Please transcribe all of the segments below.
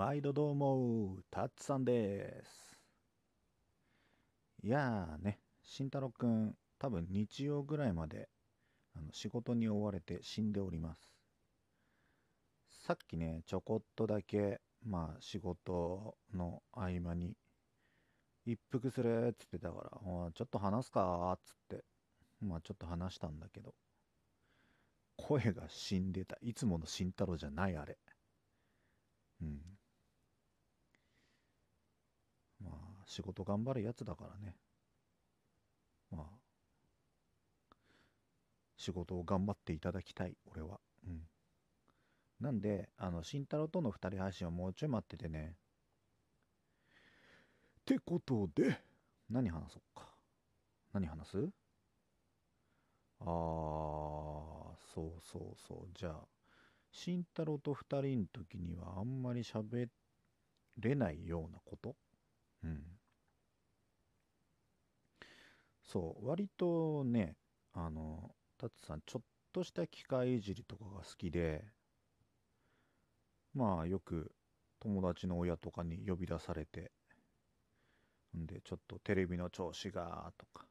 毎度どうも、たっつさんです。いやーね、慎太郎くん、多分日曜ぐらいまであの仕事に追われて死んでおります。さっきね、ちょこっとだけ、まあ仕事の合間に、一服するっつってたから、ちょっと話すかっつって、まあちょっと話したんだけど、声が死んでた。いつもの慎太郎じゃないあれ。うん。まあ、仕事頑張るやつだからね。まあ、仕事を頑張っていただきたい、俺は。うん。なんで、あの、慎太郎との二人配信はもうちょい待っててね。ってことで、何話そうか。何話す？あー、そうそうそう。じゃあ、慎太郎と二人の時にはあんまり喋れないようなこと？うん。そう、割とね、あの、タツさん、ちょっとした機械いじりとかが好きで、まあ、よく友達の親とかに呼び出されて、んで、ちょっとテレビの調子が、とか、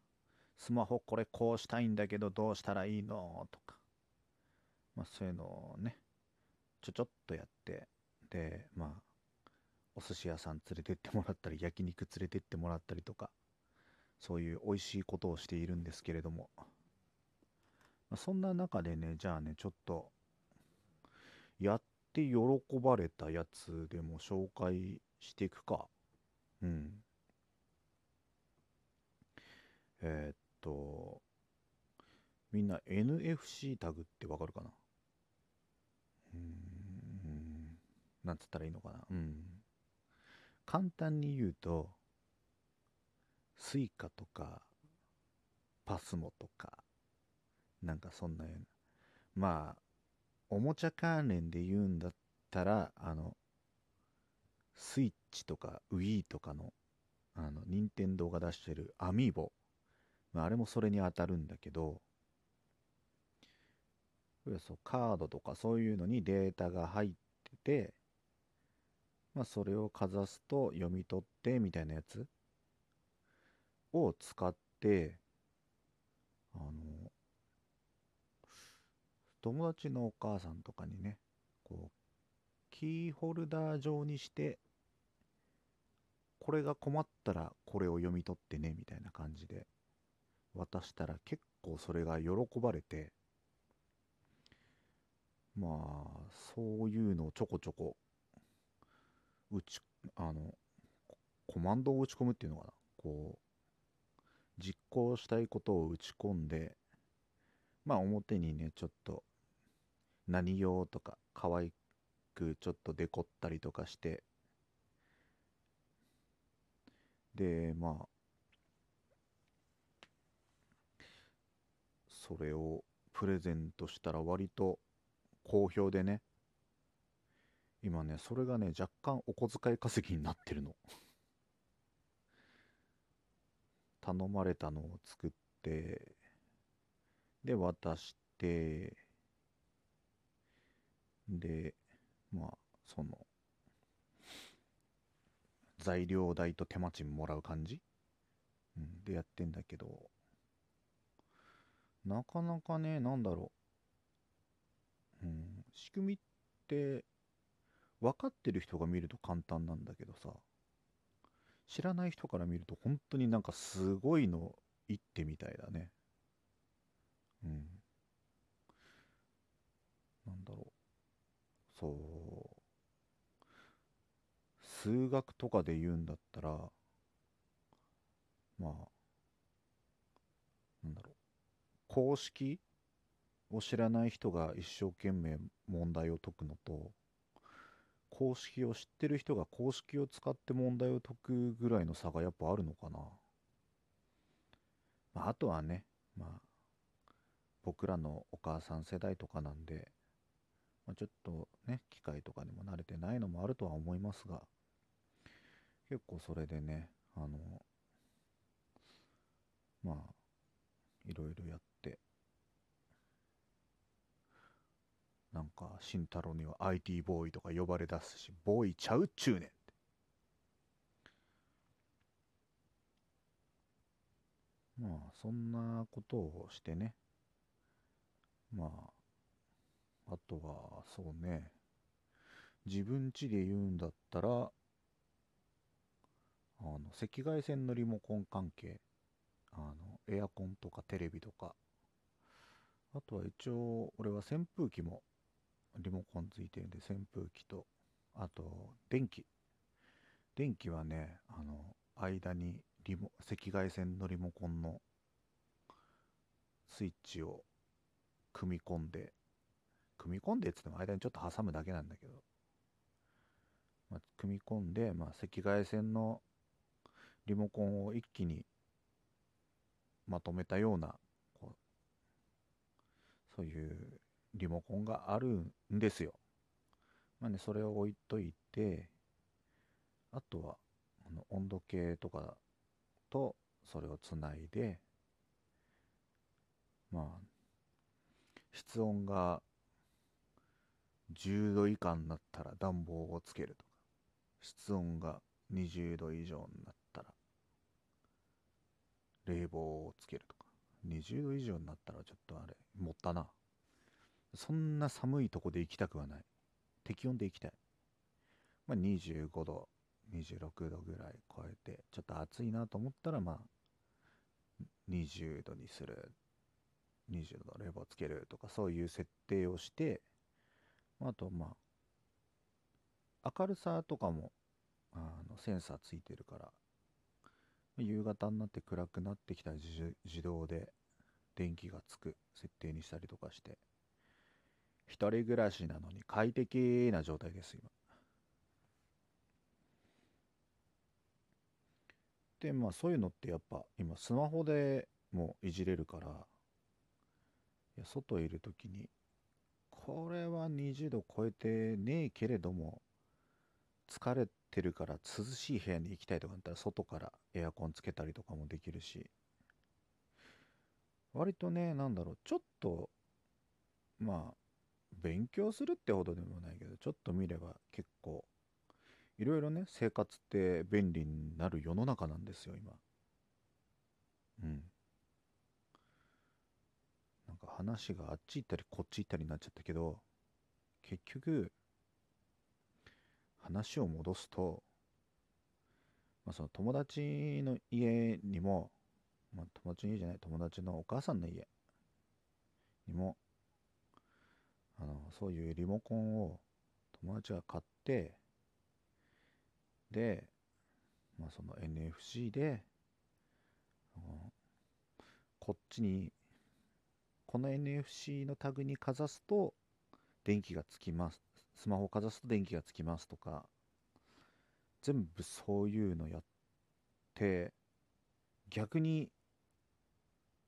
スマホこれこうしたいんだけどどうしたらいいのとか、まあそういうのをね、ちょちょっとやって、で、まあ、お寿司屋さん連れてってもらったり、焼肉連れてってもらったりとか、そういう美味しいことをしているんですけれども、ま、そんな中でね、じゃあね、ちょっと、やって喜ばれたやつでも紹介していくか。うん。えーっと、みんな NFC タグってわかるかな？うん、なんつったらいいのかな？うん。簡単に言うと、スイカとか、パスモとか、なんかそんなような。まあ、おもちゃ関連で言うんだったら、あの、スイッチとか Wii とかの、あの、任天堂が出してるアミーボ。まあ、あれもそれに当たるんだけど、そうカードとかそういうのにデータが入ってて、まあ、それをかざすと読み取ってみたいなやつを使って、あの、友達のお母さんとかにね、こう、キーホルダー状にして、これが困ったらこれを読み取ってねみたいな感じで渡したら結構それが喜ばれて、まあ、そういうのをちょこちょこ、打ち、あの、コマンドを打ち込むっていうのかな？こう、実行したいことを打ち込んで、まあ表にね、ちょっと、何用とか、可愛くちょっとデコったりとかして、で、まあ、それをプレゼントしたら割と好評でね、今ね、それがね、若干お小遣い稼ぎになってるの。頼まれたのを作って、で、渡して、で、まあ、その、材料代と手間賃もらう感じ、うん、でやってんだけど、なかなかね、なんだろう。うん、仕組みって、分かってる人が見ると簡単なんだけどさ、知らない人から見ると本当になんかすごいの一手みたいだね。うん。なんだろう。そう。数学とかで言うんだったら、まあ、なんだろう。公式を知らない人が一生懸命問題を解くのと、公式を知ってる人が公式を使って問題を解くぐらいの差がやっぱあるのかな。まあ、あとはね、まあ、僕らのお母さん世代とかなんで、まあ、ちょっとね、機械とかにも慣れてないのもあるとは思いますが、結構それでね、あの、まあ、いろいろやって、なんか慎太郎には IT ボーイとか呼ばれ出すしボーイちゃうっちゅうねんまあそんなことをしてね。まああとはそうね。自分家で言うんだったらあの赤外線のリモコン関係。あのエアコンとかテレビとか。あとは一応俺は扇風機もリモコンついてるんで扇風機とあと電気。電気はねあの間にリモ赤外線のリモコンのスイッチを組み込んで組み込んでっつっても間にちょっと挟むだけなんだけど、まあ、組み込んで、まあ、赤外線のリモコンを一気にまとめたようなこうそういうリモコンがあるんですよ。まあね、それを置いといて、あとはあの温度計とかとそれをつないで、まあ、室温が10度以下になったら暖房をつけるとか、室温が20度以上になったら冷房をつけるとか、20度以上になったらちょっとあれ、持ったな。そんな寒いとこで行きたくはない。適温で行きたい。まあ、25度、26度ぐらい超えて、ちょっと暑いなと思ったら、まあ、20度にする。20度の冷房つけるとか、そういう設定をして、あと、まあ、明るさとかも、あのセンサーついてるから、夕方になって暗くなってきたら自動で電気がつく設定にしたりとかして、一人暮らしなのに快適な状態です、今。で、まあそういうのってやっぱ今スマホでもいじれるから、いや外いる時に、これは20度超えてねえけれども、疲れてるから涼しい部屋に行きたいとかだったら外からエアコンつけたりとかもできるし、割とね、なんだろう、ちょっと、まあ、勉強するってほどでもないけど、ちょっと見れば結構、いろいろね、生活って便利になる世の中なんですよ、今。うん。なんか話があっち行ったりこっち行ったりになっちゃったけど、結局、話を戻すと、まあ、その友達の家にも、まあ、友達の家じゃない友達のお母さんの家にもあのそういうリモコンを友達が買ってで、まあ、その NFC でこっちにこの NFC のタグにかざすと電気がつきます。スマホをかざすと電気がつきますとか全部そういうのやって逆に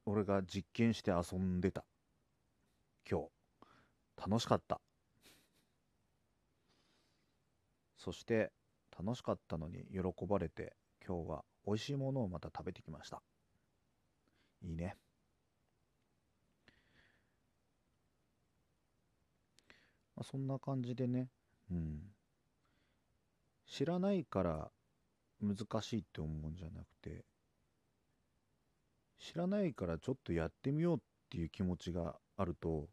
俺が実験して遊んでた。今日。楽しかった。そして楽しかったのに喜ばれて今日は美味しいものをまた食べてきました。いいね。まあ、そんな感じでね。うん。知らないから難しいって思うんじゃなくて知らないからちょっとやってみようっていう気持ちがあると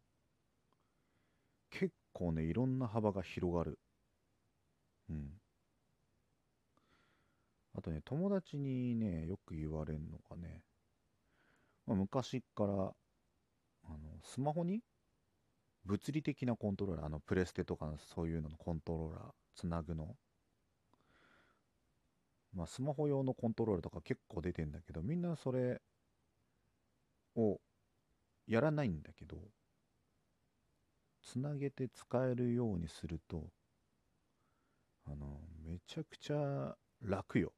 結構ねいろんな幅が広がる。うん。あとね友達にねよく言われるのがね、まあ、昔からあのスマホに物理的なコントローラーあのプレステとかそういうののコントローラーつなぐの。まあスマホ用のコントローラーとか結構出てんだけどみんなそれをやらないんだけどつなげて使えるようにするとあのめちゃくちゃ楽よ。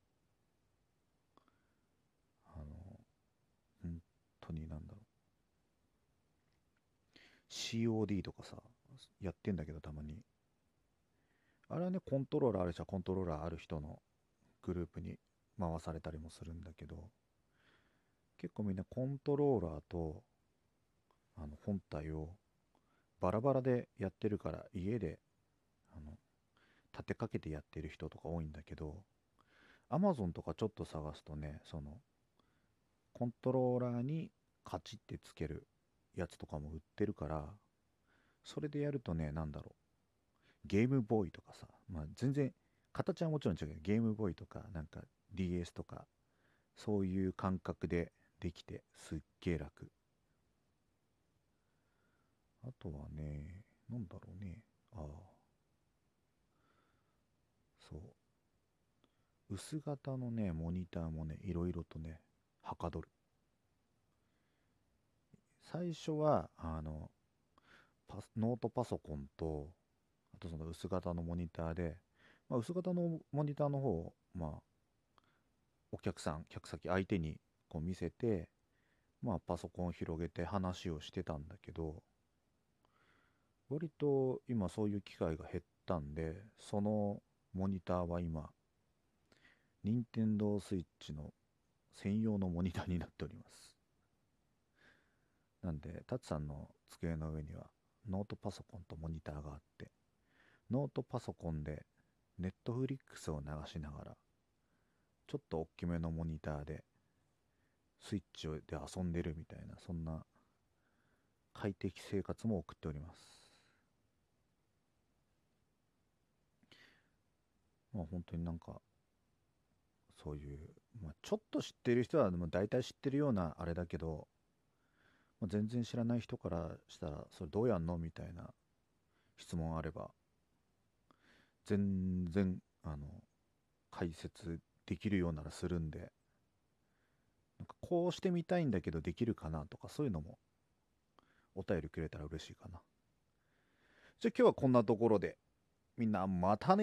あの本当になんだろう。COD とかさやってんだけどたまに。あれはねコントローラーあるじゃコントローラーある人のグループに回されたりもするんだけど結構みんなコントローラーとあの本体をバラバラでやってるから家であの立てかけてやってる人とか多いんだけど Amazon とかちょっと探すとねそのコントローラーにカチッてつけるやつとかも売ってるからそれでやるとねなんだろうゲームボーイとかさ、まあ、全然形はもちろん違うけどゲームボーイとかなんか DS とかそういう感覚でできてすっげえ楽。あとはねなんだろうね。ああ。そう。薄型のねモニターもねいろいろとねはかどる。最初はあのノートパソコンとあとその薄型のモニターで、まあ、薄型のモニターの方をまあお客さん客先相手にこう見せてまあパソコンを広げて話をしてたんだけど割と今そういう機会が減ったんでそのモニターは今任天堂 switch の専用のモニターになっております。なんでタツさんの机の上にはノートパソコンとモニターがあってノートパソコンでネットフリックスを流しながらちょっと大きめのモニターでスイッチで遊んでるみたいなそんな快適生活も送っております。まあ本当になんかそういう、まあ、ちょっと知ってる人はも大体知ってるようなあれだけどまあ、全然知らない人からしたらそれどうやんのみたいな質問あれば全然あの解説できるようならするんでなんかこうしてみたいんだけどできるかなとかそういうのもお便りくれたら嬉しいかな。じゃあ今日はこんなところでみんなまたね。